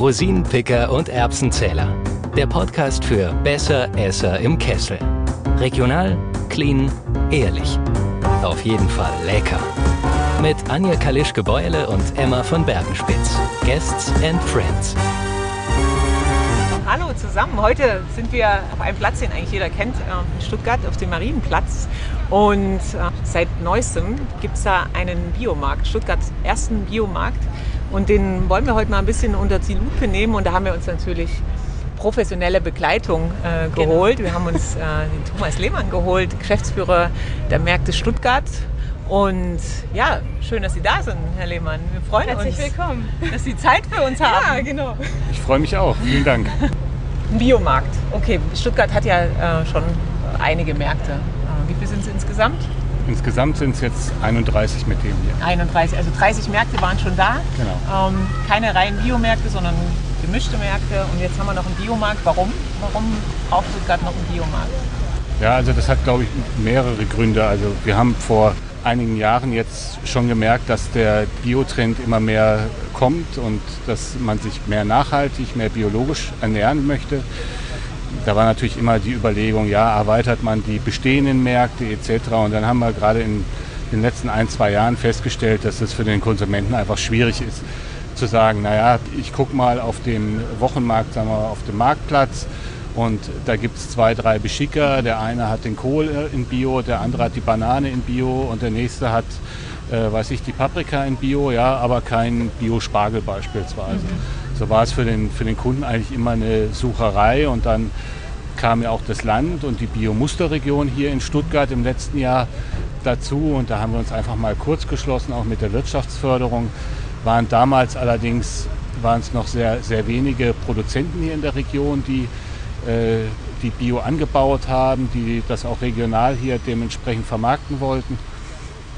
Rosinenpicker und Erbsenzähler. Der Podcast für Besser Esser im Kessel. Regional, clean, ehrlich. Auf jeden Fall lecker. Mit Anja Kalischke-Beule und Emma von Bergenspitz. Guests and Friends. Hallo zusammen. Heute sind wir auf einem Platz, den eigentlich jeder kennt, äh, in Stuttgart, auf dem Marienplatz. Und äh, seit neuestem gibt es da einen Biomarkt, Stuttgarts ersten Biomarkt. Und den wollen wir heute mal ein bisschen unter die Lupe nehmen. Und da haben wir uns natürlich professionelle Begleitung äh, geholt. Genau. Wir haben uns äh, den Thomas Lehmann geholt, Geschäftsführer der Märkte Stuttgart. Und ja, schön, dass Sie da sind, Herr Lehmann. Wir freuen Herzlich uns, willkommen. dass Sie Zeit für uns haben. Ja, genau. Ich freue mich auch. Vielen Dank. Ein Biomarkt. Okay, Stuttgart hat ja äh, schon einige Märkte. Äh, wie viele sind es insgesamt? Insgesamt sind es jetzt 31 mit dem hier. 31, also 30 Märkte waren schon da. Genau. Ähm, keine reinen Biomärkte, sondern gemischte Märkte. Und jetzt haben wir noch einen Biomarkt. Warum? Warum braucht Stuttgart noch einen Biomarkt? Ja, also das hat, glaube ich, mehrere Gründe. Also wir haben vor einigen Jahren jetzt schon gemerkt, dass der Biotrend immer mehr kommt und dass man sich mehr nachhaltig, mehr biologisch ernähren möchte. Da war natürlich immer die Überlegung, ja, erweitert man die bestehenden Märkte etc. Und dann haben wir gerade in den letzten ein, zwei Jahren festgestellt, dass es für den Konsumenten einfach schwierig ist zu sagen, naja, ich gucke mal auf dem Wochenmarkt, sagen wir, auf dem Marktplatz und da gibt es zwei, drei Beschicker. Der eine hat den Kohl äh, in Bio, der andere hat die Banane in Bio und der nächste hat, äh, weiß ich, die Paprika in Bio, ja, aber kein Bio-Spargel beispielsweise. Mhm. So war es für den, für den Kunden eigentlich immer eine Sucherei und dann kam ja auch das Land und die Bio-Musterregion hier in Stuttgart im letzten Jahr dazu und da haben wir uns einfach mal kurz geschlossen, auch mit der Wirtschaftsförderung. Waren damals allerdings waren es noch sehr, sehr wenige Produzenten hier in der Region, die äh, die Bio angebaut haben, die das auch regional hier dementsprechend vermarkten wollten.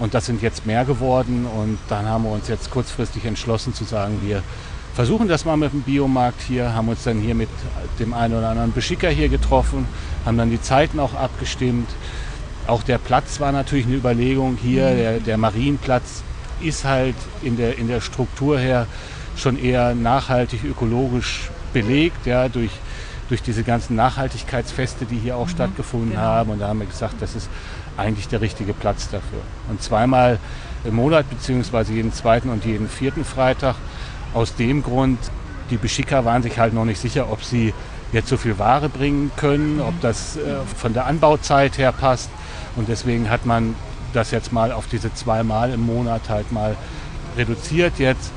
Und das sind jetzt mehr geworden und dann haben wir uns jetzt kurzfristig entschlossen zu sagen, wir versuchen das mal mit dem Biomarkt hier, haben uns dann hier mit dem einen oder anderen Beschicker hier getroffen, haben dann die Zeiten auch abgestimmt. Auch der Platz war natürlich eine Überlegung hier, mhm. der, der Marienplatz ist halt in der, in der Struktur her schon eher nachhaltig ökologisch belegt, ja, durch durch diese ganzen Nachhaltigkeitsfeste, die hier auch mhm, stattgefunden genau. haben. Und da haben wir gesagt, das ist eigentlich der richtige Platz dafür. Und zweimal im Monat, beziehungsweise jeden zweiten und jeden vierten Freitag. Aus dem Grund, die Beschicker waren sich halt noch nicht sicher, ob sie jetzt so viel Ware bringen können, ob das äh, von der Anbauzeit her passt. Und deswegen hat man das jetzt mal auf diese zweimal im Monat halt mal reduziert jetzt.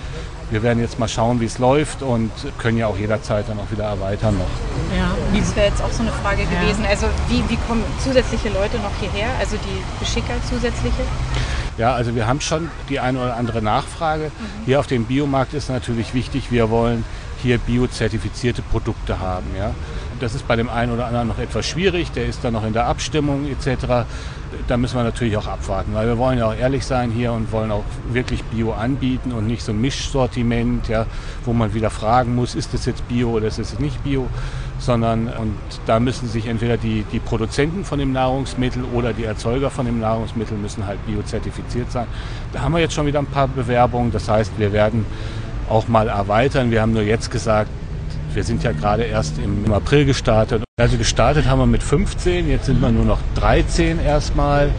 Wir werden jetzt mal schauen, wie es läuft und können ja auch jederzeit dann auch wieder erweitern noch. Ja, das wäre jetzt auch so eine Frage gewesen. Ja. Also wie, wie kommen zusätzliche Leute noch hierher? Also die Beschicker zusätzliche? Ja, also wir haben schon die eine oder andere Nachfrage. Mhm. Hier auf dem Biomarkt ist natürlich wichtig, wir wollen hier biozertifizierte Produkte haben. Ja. Das ist bei dem einen oder anderen noch etwas schwierig, der ist dann noch in der Abstimmung etc. Da müssen wir natürlich auch abwarten, weil wir wollen ja auch ehrlich sein hier und wollen auch wirklich Bio anbieten und nicht so ein Mischsortiment, ja, wo man wieder fragen muss, ist das jetzt Bio oder ist es nicht Bio, sondern und da müssen sich entweder die, die Produzenten von dem Nahrungsmittel oder die Erzeuger von dem Nahrungsmittel müssen halt biozertifiziert sein. Da haben wir jetzt schon wieder ein paar Bewerbungen, das heißt, wir werden auch mal erweitern. Wir haben nur jetzt gesagt, wir sind ja gerade erst im April gestartet. Also gestartet haben wir mit 15, jetzt sind wir nur noch 13 erstmal.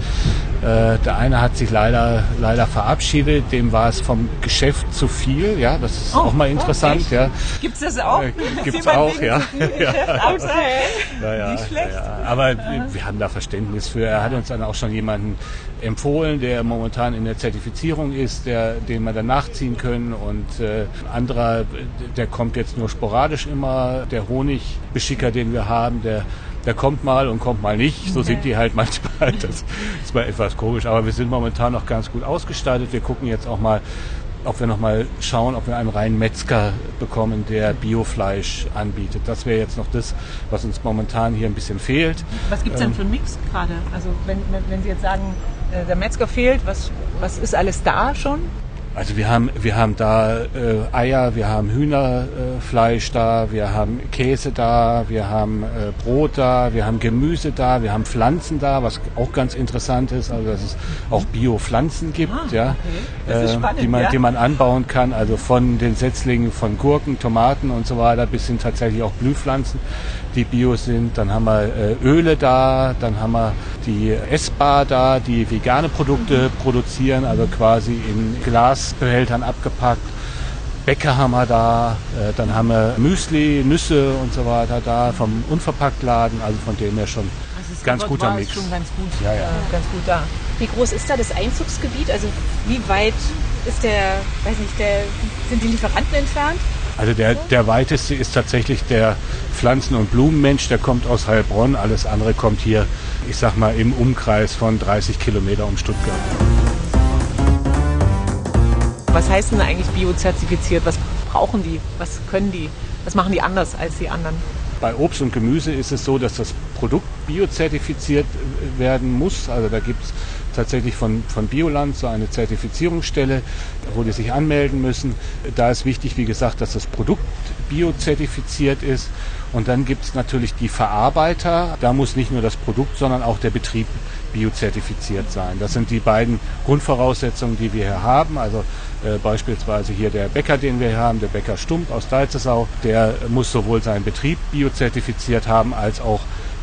Äh, der eine hat sich leider, leider verabschiedet, dem war es vom Geschäft zu viel. Ja, das ist oh, auch mal interessant. Oh, ja. Gibt es das auch? Äh, Gibt es auch, ja. ja. ja. Nicht schlecht. Ja. Aber wir haben da Verständnis für. Er hat uns dann auch schon jemanden empfohlen, der momentan in der Zertifizierung ist, der, den wir dann nachziehen können. Und äh, anderer, der kommt jetzt nur sporadisch immer. Der Honigbeschicker, den wir haben, der der kommt mal und kommt mal nicht. So okay. sind die halt manchmal. Das ist mal etwas komisch. Aber wir sind momentan noch ganz gut ausgestattet. Wir gucken jetzt auch mal, ob wir noch mal schauen, ob wir einen reinen Metzger bekommen, der Biofleisch anbietet. Das wäre jetzt noch das, was uns momentan hier ein bisschen fehlt. Was gibt es denn ähm, für einen Mix gerade? Also wenn, wenn, Sie jetzt sagen, äh, der Metzger fehlt, was, was ist alles da schon? Also wir haben, wir haben da äh, Eier, wir haben Hühnerfleisch äh, da, wir haben Käse da, wir haben äh, Brot da, wir haben Gemüse da, wir haben Pflanzen da, was auch ganz interessant ist, also dass es auch Bio-Pflanzen gibt, Ah, ja, okay. Das ist spannend, die man, ja. die man anbauen kann, also von den Setzlingen von Gurken, Tomaten und so weiter bis hin tatsächlich auch Blühpflanzen, die bio sind. Dann haben wir äh, Öle da, dann haben wir die Essbar da, die vegane Produkte produzieren, also quasi in Glasbehältern abgepackt. Bäcker haben wir da, äh, dann haben wir Müsli, Nüsse und so weiter da vom Unverpacktladen, also von dem her schon Also ganz guter Mix. schon ganz gut, Ja, ja. Äh, ganz gut da. Wie groß ist da das Einzugsgebiet? Also wie weit ist der, weiß nicht, der, sind die Lieferanten entfernt? Also der, der weiteste ist tatsächlich der Pflanzen- und Blumenmensch, der kommt aus Heilbronn. Alles andere kommt hier, ich sag mal, im Umkreis von 30 Kilometer um Stuttgart. Was heißt denn eigentlich biozertifiziert? Was brauchen die? Was können die? Was machen die anders als die anderen? Bei Obst und Gemüse ist es so, dass das Produkt biozertifiziert werden muss. Also da gibt es tatsächlich von, von Bioland so eine Zertifizierungsstelle, wo die sich anmelden müssen. Da ist wichtig, wie gesagt, dass das Produkt biozertifiziert ist. Und dann gibt es natürlich die Verarbeiter. Da muss nicht nur das Produkt, sondern auch der Betrieb biozertifiziert sein. Das sind die beiden Grundvoraussetzungen, die wir hier haben. Also äh, beispielsweise hier der Bäcker, den wir hier haben, der Bäcker Stump aus Deizesau, der muss sowohl seinen Betrieb biozertifiziert haben, als auch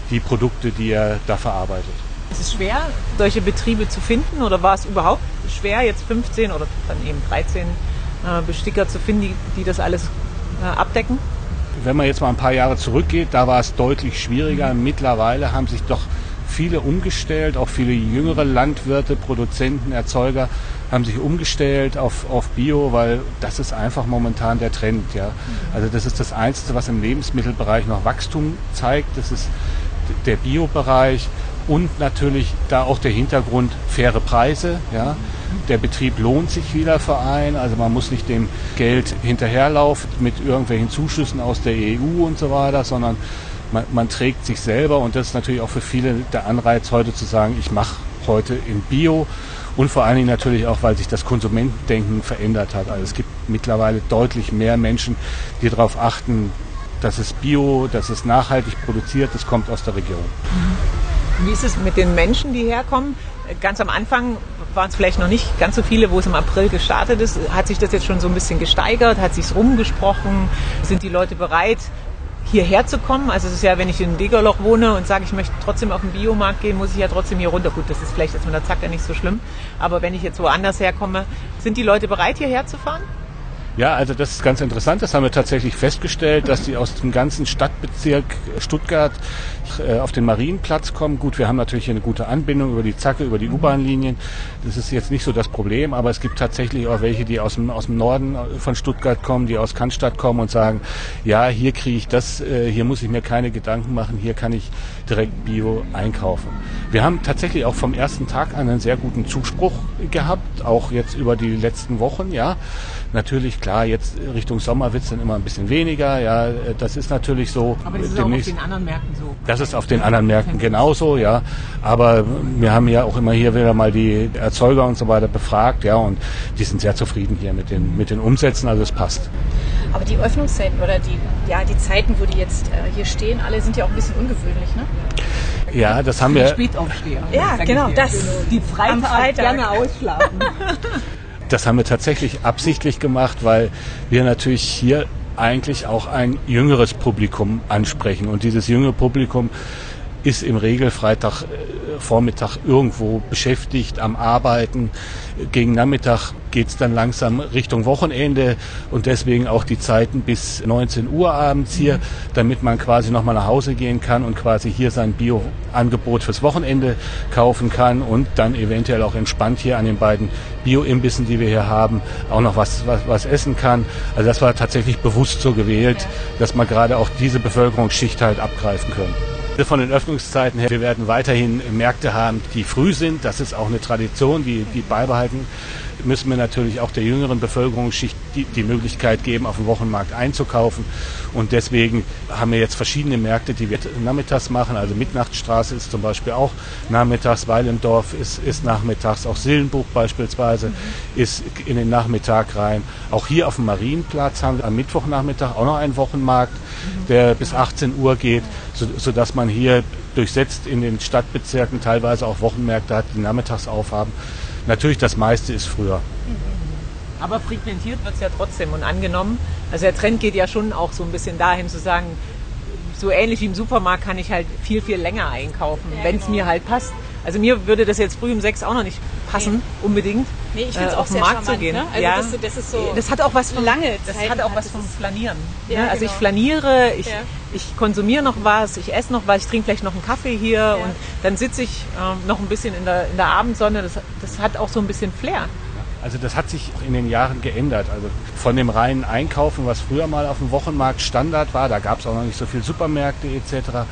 die Produkte, die er da verarbeitet. Ist es schwer, solche Betriebe zu finden oder war es überhaupt schwer, jetzt 15 oder dann eben 13 äh, Besticker zu finden, die, die das alles äh, abdecken? Wenn man jetzt mal ein paar Jahre zurückgeht, da war es deutlich schwieriger. Mittlerweile haben sich doch viele umgestellt, auch viele jüngere Landwirte, Produzenten, Erzeuger haben sich umgestellt auf, auf Bio, weil das ist einfach momentan der Trend. Ja. Also das ist das Einzige, was im Lebensmittelbereich noch Wachstum zeigt. Das ist der Biobereich und natürlich da auch der Hintergrund faire Preise. Ja. Der Betrieb lohnt sich wieder für einen, also man muss nicht dem Geld hinterherlaufen mit irgendwelchen Zuschüssen aus der EU und so weiter, sondern man, man trägt sich selber und das ist natürlich auch für viele der Anreiz heute zu sagen, ich mache heute in Bio und vor allen Dingen natürlich auch, weil sich das Konsumentendenken verändert hat. Also es gibt mittlerweile deutlich mehr Menschen, die darauf achten, dass es Bio, dass es nachhaltig produziert, das kommt aus der Region. Wie ist es mit den Menschen, die herkommen? Ganz am Anfang waren es vielleicht noch nicht ganz so viele, wo es im April gestartet ist. Hat sich das jetzt schon so ein bisschen gesteigert? Hat sich rumgesprochen? Sind die Leute bereit, hierher zu kommen? Also es ist ja, wenn ich in Degerloch wohne und sage, ich möchte trotzdem auf den Biomarkt gehen, muss ich ja trotzdem hier runter. Gut, das ist vielleicht jetzt mit der Zacke nicht so schlimm. Aber wenn ich jetzt woanders herkomme, sind die Leute bereit, hierher zu fahren? Ja, also das ist ganz interessant. Das haben wir tatsächlich festgestellt, dass die aus dem ganzen Stadtbezirk Stuttgart äh, auf den Marienplatz kommen. Gut, wir haben natürlich hier eine gute Anbindung über die Zacke, über die U-Bahn-Linien. Das ist jetzt nicht so das Problem, aber es gibt tatsächlich auch welche, die aus dem, aus dem Norden von Stuttgart kommen, die aus Cannstatt kommen und sagen, ja, hier kriege ich das, äh, hier muss ich mir keine Gedanken machen, hier kann ich direkt Bio einkaufen. Wir haben tatsächlich auch vom ersten Tag an einen sehr guten Zuspruch gehabt, auch jetzt über die letzten Wochen, ja. Natürlich, klar, jetzt Richtung Sommer wird es dann immer ein bisschen weniger, ja, das ist natürlich so. Aber das ist auch auf den anderen Märkten so. Das ist auf den anderen Märkten genauso, ja. Aber wir haben ja auch immer hier wieder mal die Erzeuger und so weiter befragt, ja, und die sind sehr zufrieden hier mit den, mit den Umsätzen, also es passt. Aber die Öffnungszeiten oder die, ja, die Zeiten, wo die jetzt äh, hier stehen, alle sind ja auch ein bisschen ungewöhnlich, ne? Ja, das haben wir, Spätaufsteher. Ja, genau, das. Die Am Freitag, Freitag. gerne ausschlafen. das haben wir tatsächlich absichtlich gemacht, weil wir natürlich hier eigentlich auch ein jüngeres Publikum ansprechen. Und dieses jüngere Publikum ist im Regel Freitag äh, Vormittag irgendwo beschäftigt, am Arbeiten. Gegen Nachmittag geht's dann langsam Richtung Wochenende und deswegen auch die Zeiten bis 19 Uhr abends hier, damit man quasi nochmal nach Hause gehen kann und quasi hier sein Bio-Angebot fürs Wochenende kaufen kann und dann eventuell auch entspannt hier an den beiden Bio-Imbissen, die wir hier haben, auch noch was, was, was essen kann. Also das war tatsächlich bewusst so gewählt, dass man gerade auch diese Bevölkerungsschicht halt abgreifen können. Von den Öffnungszeiten her, wir werden weiterhin Märkte haben, die früh sind. Das ist auch eine Tradition, die, die beibehalten müssen wir natürlich auch der jüngeren Bevölkerungsschicht die, die Möglichkeit geben, auf dem Wochenmarkt einzukaufen. Und deswegen haben wir jetzt verschiedene Märkte, die wir nachmittags machen. Also Mitnachtstraße ist zum Beispiel auch nachmittags, Weilendorf ist, ist nachmittags, auch Sillenbuch beispielsweise mhm. ist in den Nachmittag rein. Auch hier auf dem Marienplatz haben wir am Mittwochnachmittag auch noch einen Wochenmarkt, der bis 18 Uhr geht, sodass man hier durchsetzt in den Stadtbezirken teilweise auch Wochenmärkte hat, die nachmittags aufhaben. Natürlich das meiste ist früher. Aber frequentiert wird es ja trotzdem und angenommen. Also der Trend geht ja schon auch so ein bisschen dahin zu sagen, so ähnlich wie im Supermarkt kann ich halt viel, viel länger einkaufen, ja, wenn es genau. mir halt passt. Also mir würde das jetzt früh um sechs auch noch nicht passen, nee. unbedingt. Nee, ich finde es äh, auch auf den Markt charmant, zu gehen. Ne? Also ja. das, das, ist so das hat auch was von lange Das hat auch was vom Flanieren. Ja, ne? Also genau. ich flaniere, ich, ja. ich konsumiere noch was, ich esse noch was, ich trinke vielleicht noch einen Kaffee hier ja. und dann sitze ich ähm, noch ein bisschen in der, in der Abendsonne. Das, das hat auch so ein bisschen Flair. Also das hat sich in den Jahren geändert. Also von dem reinen Einkaufen, was früher mal auf dem Wochenmarkt Standard war, da gab es auch noch nicht so viele Supermärkte etc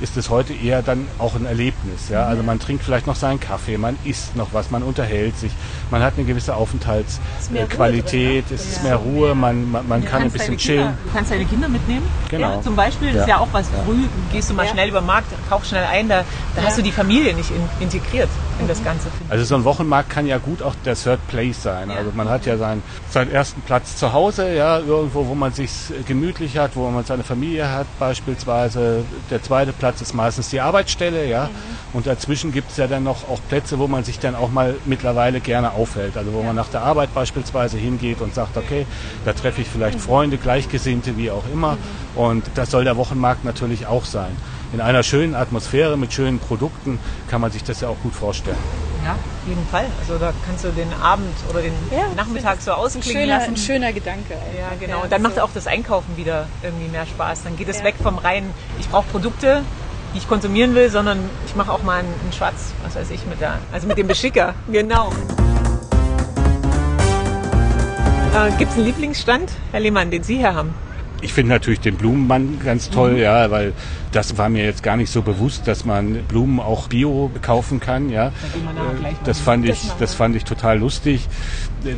ist es heute eher dann auch ein Erlebnis. Ja? Also man trinkt vielleicht noch seinen Kaffee, man isst noch was, man unterhält sich, man hat eine gewisse Aufenthaltsqualität, es ist mehr Ruhe, man, man, man kann ein bisschen chillen. du kannst deine Kinder mitnehmen. Genau. Ja, zum Beispiel, das ist ja auch was, früh gehst du mal schnell über den Markt, kaufst schnell ein, da, da hast du die Familie nicht in, integriert in das Ganze. Also so ein Wochenmarkt kann ja gut auch der Third Place sein. Also man hat ja seinen, seinen ersten Platz zu Hause, ja, irgendwo, wo man sich gemütlich hat, wo man seine Familie hat beispielsweise. Der zweite Platz Platz ist meistens die Arbeitsstelle, ja. Mhm. Und dazwischen gibt es ja dann noch auch Plätze, wo man sich dann auch mal mittlerweile gerne aufhält. Also wo man nach der Arbeit beispielsweise hingeht und sagt, okay, da treffe ich vielleicht mhm. Freunde, Gleichgesinnte, wie auch immer. Mhm. Und das soll der Wochenmarkt natürlich auch sein. In einer schönen Atmosphäre mit schönen Produkten kann man sich das ja auch gut vorstellen. Ja, auf jeden Fall. Also da kannst du den Abend oder den ja, Nachmittag so ausklingen ein schöner, lassen. Ein schöner Gedanke. Ja, genau. Und dann macht auch das Einkaufen wieder irgendwie mehr Spaß. Dann geht es weg vom reinen, ich brauche Produkte, die ich konsumieren will, sondern ich mache auch mal einen, einen Schwarz, was weiß ich, mit der, also mit dem Beschicker. genau. Äh, Gibt es einen Lieblingsstand, Herr Lehmann, den Sie hier haben? Ich finde natürlich den Blumenmann ganz toll, mhm. ja, weil das war mir jetzt gar nicht so bewusst, dass man Blumen auch bio kaufen kann, ja. Das fand ich, das fand ich total lustig.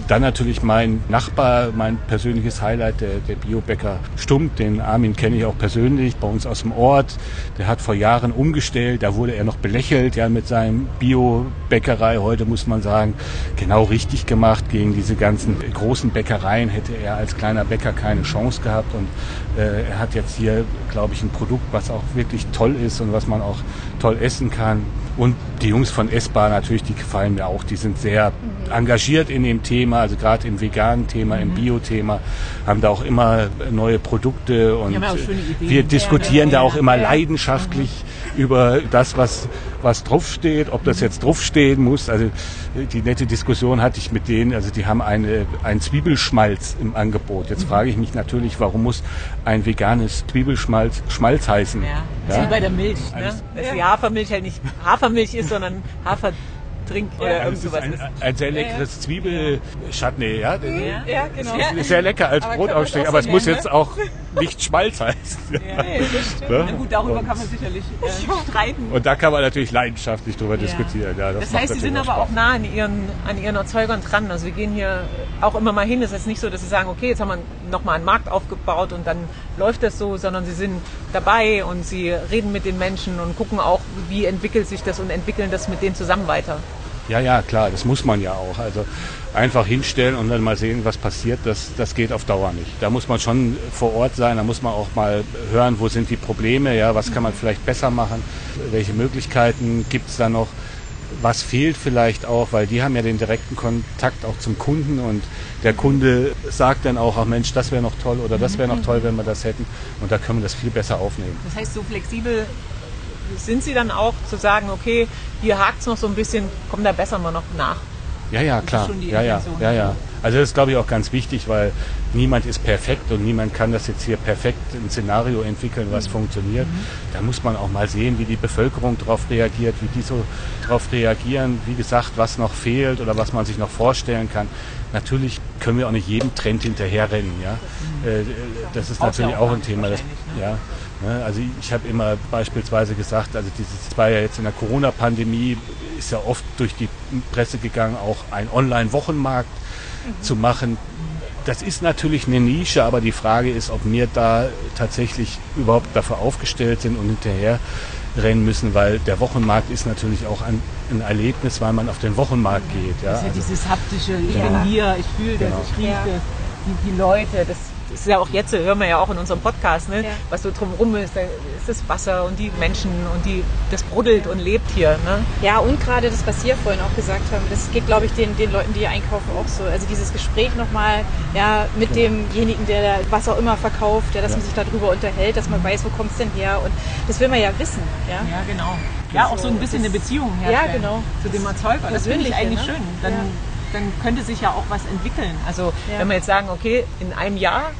Dann natürlich mein Nachbar, mein persönliches Highlight, der, der Biobäcker Stumm, den Armin kenne ich auch persönlich, bei uns aus dem Ort. Der hat vor Jahren umgestellt, da wurde er noch belächelt, ja, mit seinem Biobäckerei. Heute muss man sagen, genau richtig gemacht. Gegen diese ganzen großen Bäckereien hätte er als kleiner Bäcker keine Chance gehabt und äh, er hat jetzt hier, glaube ich, ein Produkt, was auch wirklich toll ist und was man auch toll essen kann. Und die Jungs von Essbar natürlich, die gefallen mir auch. Die sind sehr mhm. engagiert in dem Thema, also gerade im veganen Thema, mhm. im Bio-Thema, haben da auch immer neue Produkte und wir diskutieren ja, da auch immer ja. leidenschaftlich mhm. über das, was, was draufsteht, ob das jetzt draufstehen muss. Also die nette Diskussion hatte ich mit denen, also die haben eine, einen Zwiebelschmalz im Angebot. Jetzt mhm. frage ich mich natürlich, warum muss ein veganes Zwiebelschmalz Schmalz heißen? Ja, ja? wie bei der Milch. Ne? Die Hafermilch halt nicht Hafermilch ist, sondern Hafer Trink oder ja, irgend sowas ein, ist. Ein sehr leckeres ja, Zwiebelchutney, ja. ja, ja genau. Ist sehr lecker als Brotaufstrich, aber es muss jetzt ne? auch nicht Schmalz heißen. Ja, stimmt. Ne? Na gut, darüber und, kann man sicherlich äh, streiten. Und da kann man natürlich leidenschaftlich drüber diskutieren. Ja, das, das heißt, Sie sind aber Spaß. auch nah an ihren, an ihren Erzeugern dran. Also wir gehen hier auch immer mal hin. Es ist nicht so, dass Sie sagen, okay, jetzt haben wir nochmal einen Markt aufgebaut und dann läuft das so, sondern Sie sind dabei und Sie reden mit den Menschen und gucken auch, wie entwickelt sich das und entwickeln das mit denen zusammen weiter. Ja, ja, klar, das muss man ja auch. Also einfach hinstellen und dann mal sehen, was passiert, das, das geht auf Dauer nicht. Da muss man schon vor Ort sein, da muss man auch mal hören, wo sind die Probleme, ja, was kann man vielleicht besser machen, welche Möglichkeiten gibt es da noch, was fehlt vielleicht auch, weil die haben ja den direkten Kontakt auch zum Kunden und der Kunde sagt dann auch, ach Mensch, das wäre noch toll oder das wäre noch toll, wenn wir das hätten und da können wir das viel besser aufnehmen. Das heißt, so flexibel sind Sie dann auch zu sagen, okay, hier hakt es noch so ein bisschen, komm, da bessern wir noch nach? Ja, ja, klar. Ja, ja, ja, ja. Also das ist, glaube ich, auch ganz wichtig, weil niemand ist perfekt und niemand kann das jetzt hier perfekt ein Szenario entwickeln, was mhm. funktioniert. Mhm. Da muss man auch mal sehen, wie die Bevölkerung darauf reagiert, wie die so darauf reagieren. Wie gesagt, was noch fehlt oder was man sich noch vorstellen kann. Natürlich können wir auch nicht jedem Trend hinterherrennen. Ja? Äh, das ist natürlich auch ein Thema. Das, wahrscheinlich, ja, ne? Also ich habe immer beispielsweise gesagt, also dieses war ja jetzt in der Corona-Pandemie, ist ja oft durch die Presse gegangen, auch ein Online-Wochenmarkt zu machen. Das ist natürlich eine Nische, aber die Frage ist, ob wir da tatsächlich überhaupt dafür aufgestellt sind und hinterher rennen müssen, weil der Wochenmarkt ist natürlich auch ein, ein Erlebnis, weil man auf den Wochenmarkt geht. Ja? Das ist ja Also- dieses haptische, ich Ja. bin hier, ich fühle das, Genau. ich rieche Ja. das, die, die Leute, das ist ja auch jetzt, hören wir ja auch in unserem Podcast, ne? Ja. was so drumherum ist, da ist das Wasser und die Menschen und die, das brodelt und lebt hier. Ne? Ja, und gerade das, was Sie ja vorhin auch gesagt haben, das geht, glaube ich, den, den Leuten, die hier einkaufen, auch so. Also dieses Gespräch nochmal ja, mit demjenigen, der da was auch immer verkauft, ja, dass man sich darüber unterhält, dass man weiß, wo kommt es denn her. Und das will man ja wissen. Ja? Ja, genau. Ja, auch so ein bisschen eine Beziehung herstellen Ja, genau. zu dem Erzeuger. Das finde ich eigentlich ne? schön. Dann, Ja. Dann könnte sich ja auch was entwickeln. Also Ja. wenn wir jetzt sagen, okay, in einem Jahr,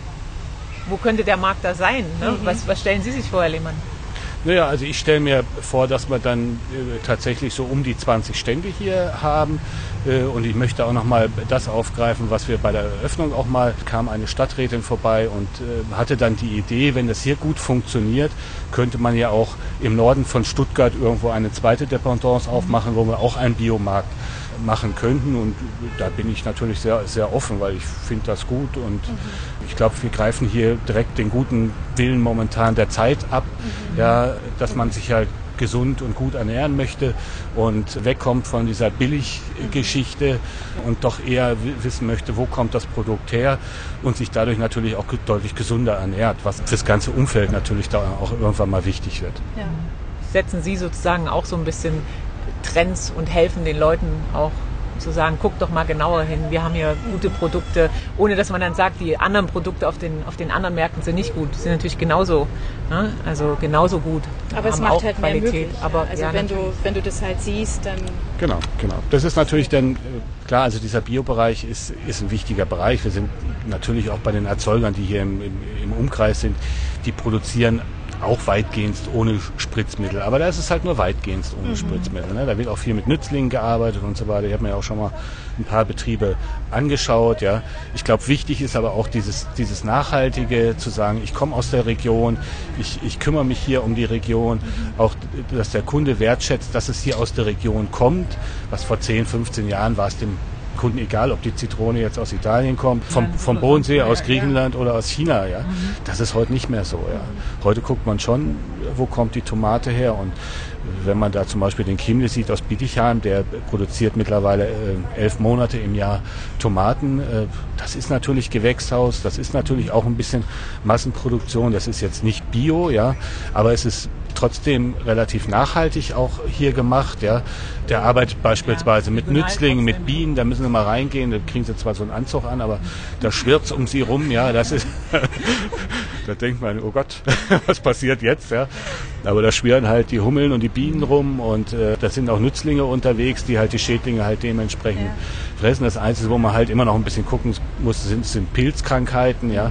wo könnte der Markt da sein? Ne? Mhm. Was, was stellen Sie sich vor, Herr Lehmann? Naja, also ich stelle mir vor, dass wir dann äh, tatsächlich so um die 20 Stände hier haben. Äh, und ich möchte auch nochmal das aufgreifen, was wir bei der Eröffnung auch mal, kam eine Stadträtin vorbei und äh, hatte dann die Idee, wenn das hier gut funktioniert, könnte man ja auch im Norden von Stuttgart irgendwo eine zweite Dependance aufmachen, wo wir auch einen Biomarkt machen könnten. Und da bin ich natürlich sehr, sehr offen, weil ich finde das gut und ich glaube, wir greifen hier direkt den guten Willen momentan der Zeit ab, ja, dass man sich halt gesund und gut ernähren möchte und wegkommt von dieser Billiggeschichte und doch eher wi- wissen möchte, wo kommt das Produkt her und sich dadurch natürlich auch deutlich gesunder ernährt, was fürs ganze Umfeld natürlich da auch irgendwann mal wichtig wird. Ja. Setzen Sie sozusagen auch so ein bisschen Trends und helfen den Leuten auch zu sagen, guck doch mal genauer hin, wir haben hier gute Produkte, ohne dass man dann sagt, die anderen Produkte auf den, auf den anderen Märkten sind nicht gut. Die sind natürlich genauso, ne? also genauso gut. Aber es macht auch halt mehr Qualität. möglich. Aber, also ja, wenn, du, wenn du das halt siehst, dann Genau, genau. Das ist natürlich dann, äh, klar, also dieser Biobereich ist, ist ein wichtiger Bereich. Wir sind natürlich auch bei den Erzeugern, die hier im, im, im Umkreis sind, die produzieren auch weitgehend ohne Spritzmittel. Aber da ist es halt nur weitgehend ohne Spritzmittel. Ne? Da wird auch viel mit Nützlingen gearbeitet und so weiter. Ich habe mir auch schon mal ein paar Betriebe angeschaut. Ja. Ich glaube, wichtig ist aber auch dieses, dieses Nachhaltige, zu sagen, ich komme aus der Region, ich, ich kümmere mich hier um die Region, auch dass der Kunde wertschätzt, dass es hier aus der Region kommt. Was vor 10, 15 Jahren war es dem Kunden egal, ob die Zitrone jetzt aus Italien kommt, vom, vom Bodensee, aus. Griechenland oder aus China. Ja. Das ist heute nicht mehr so. Ja. Heute guckt man schon, wo kommt die Tomate her und wenn man da zum Beispiel den Chiemle sieht aus Bietigheim, der produziert mittlerweile äh, elf Monate im Jahr Tomaten. Äh, das ist natürlich Gewächshaus, das ist natürlich auch ein bisschen Massenproduktion. Das ist jetzt nicht Bio, ja, aber es ist trotzdem relativ nachhaltig auch hier gemacht. Ja. Der arbeitet beispielsweise mit regional Nützlingen, mit. Bienen, da müssen sie mal reingehen, da kriegen sie zwar so einen Anzug an, aber da schwirrt um sie rum, ja, das ist, da denkt man, oh Gott, was passiert jetzt, ja. Aber da schwirren halt die Hummeln und die Bienen rum und äh, da sind auch Nützlinge unterwegs, die halt die Schädlinge halt dementsprechend Ja. fressen. Das Einzige, wo man halt immer noch ein bisschen gucken muss, sind, sind Pilzkrankheiten, ja.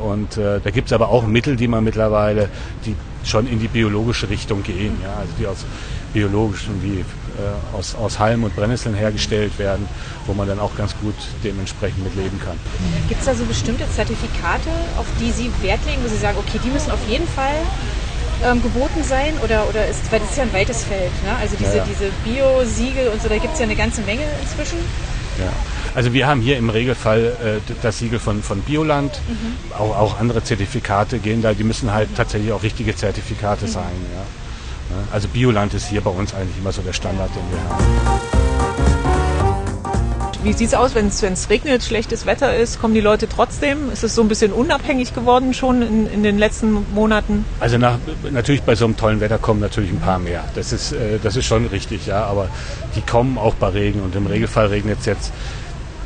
Und äh, da gibt's aber auch Mittel, die man mittlerweile, die schon in die biologische Richtung gehen, ja, also die aus biologischen wie äh, aus, aus Halm und Brennnesseln hergestellt werden, wo man dann auch ganz gut dementsprechend mit leben kann. gibt es da so bestimmte Zertifikate, auf die Sie Wert legen, wo Sie sagen, okay, die müssen auf jeden Fall ähm, geboten sein? Oder, oder ist, weil das ist ja ein weites Feld, ne? Also diese, Ja, ja. diese Bio-Siegel und so, da gibt es ja eine ganze Menge inzwischen. Ja. Also wir haben hier im Regelfall äh, das Siegel von, von Bioland, auch, auch andere Zertifikate gehen da, die müssen halt tatsächlich auch richtige Zertifikate sein. Ja. Ja, Also Bioland ist hier bei uns eigentlich immer so der Standard, den wir haben. Wie sieht es aus, wenn es regnet, schlechtes Wetter ist? Kommen die Leute trotzdem? Ist es so ein bisschen unabhängig geworden schon in, in den letzten Monaten? Also nach, natürlich bei so einem tollen Wetter kommen natürlich ein paar mehr. Das ist, äh, das ist schon richtig, ja. Aber die kommen auch bei Regen und im Regelfall regnet es jetzt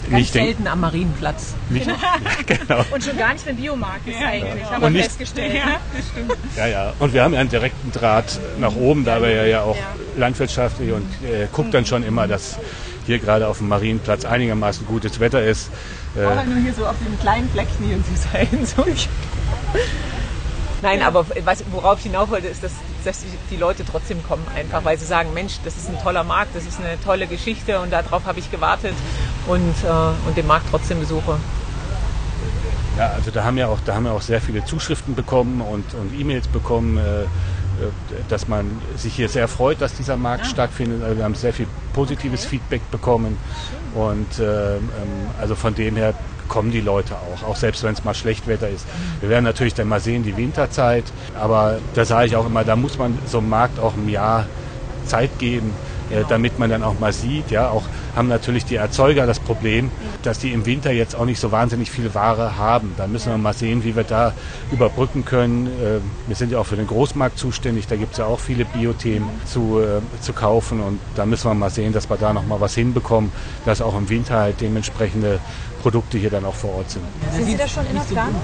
Ganz nicht. denk- selten am Marienplatz. nicht genau. Und schon gar nicht, wenn Biomarkt ist eigentlich, haben Und wir nicht- festgestellt. das stimmt. Ja, ja. Und wir haben ja einen direkten Draht nach oben, da wir ja, ja auch Ja. landwirtschaftlich und äh, guckt dann schon immer, dass hier gerade auf dem Marienplatz einigermaßen gutes Wetter ist. Äh, Oder nur hier so auf den kleinen Flecken hier in dieser Hinsicht. Nein, aber was, worauf ich hinauf wollte, ist, dass, dass die, Leute trotzdem kommen, einfach weil sie sagen, Mensch, das ist ein toller Markt, das ist eine tolle Geschichte und darauf habe ich gewartet. und, äh, und den Markt trotzdem besuche. Ja, also da haben ja auch, da haben wir auch sehr viele Zuschriften bekommen und, und E-Mails bekommen, äh, äh, dass man sich hier sehr freut, dass dieser Markt stattfindet. Also wir haben sehr viel positives Feedback bekommen und äh, also von dem her kommen die Leute auch, auch selbst wenn es mal schlecht Wetter ist. Wir werden natürlich dann mal sehen, die Winterzeit, aber da sage ich auch immer, da muss man so einem Markt auch im Jahr Zeit geben, äh, damit man dann auch mal sieht, ja, auch haben natürlich die Erzeuger das Problem, dass die im Winter jetzt auch nicht so wahnsinnig viel Ware haben. Da müssen wir mal sehen, wie wir da überbrücken können. Äh, wir sind ja auch für den Großmarkt zuständig, da gibt es ja auch viele Biothemen zu, äh, zu kaufen und da müssen wir mal sehen, dass wir da noch mal was hinbekommen, dass auch im Winter halt dementsprechende Produkte hier dann auch vor Ort sind. Sind Sie da schon in der Planung?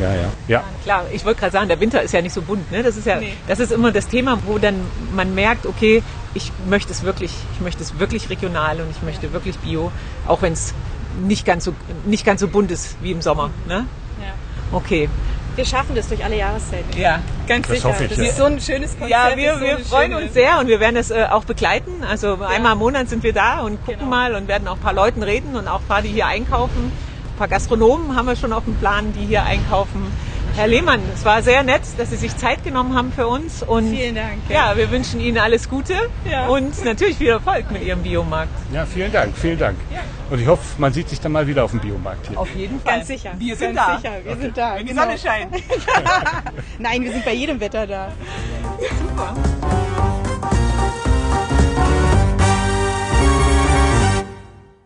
Ja, ja. ja. Klar, ich wollte gerade sagen, der Winter ist ja nicht so bunt. Ne? Das ist ja, nee. das ist immer das Thema, wo dann man merkt, okay, ich möchte es wirklich, ich möchte es wirklich regional und ich möchte wirklich Bio, auch wenn es nicht ganz so nicht ganz so bunt ist wie im Sommer. Ne? Ja. Okay. Wir schaffen das durch alle Jahreszeiten. Ja, ganz Das sicher. hoffe ich, Das ja. ist so ein schönes Konzept. Ja, wir, so wir freuen schöne- uns sehr und wir werden es äh, auch begleiten. Also einmal im Monat sind wir da und gucken Genau. mal und werden auch ein paar Leuten reden und auch ein paar, die hier einkaufen. Ein paar Gastronomen haben wir schon auf dem Plan, die hier einkaufen. Herr Lehmann, es war sehr nett, dass Sie sich Zeit genommen haben für uns. Und Vielen Dank. Ja, wir wünschen Ihnen alles Gute Ja. und natürlich viel Erfolg mit Ihrem Biomarkt. ja, vielen Dank, vielen Dank. Und ich hoffe, man sieht sich dann mal wieder auf dem Biomarkt hier. Auf jeden Fall. Ganz sicher. Wir sind Ganz da. sicher. Wir sind da. Wenn die genau. Sonne scheint. Nein, wir sind bei jedem Wetter da. Super.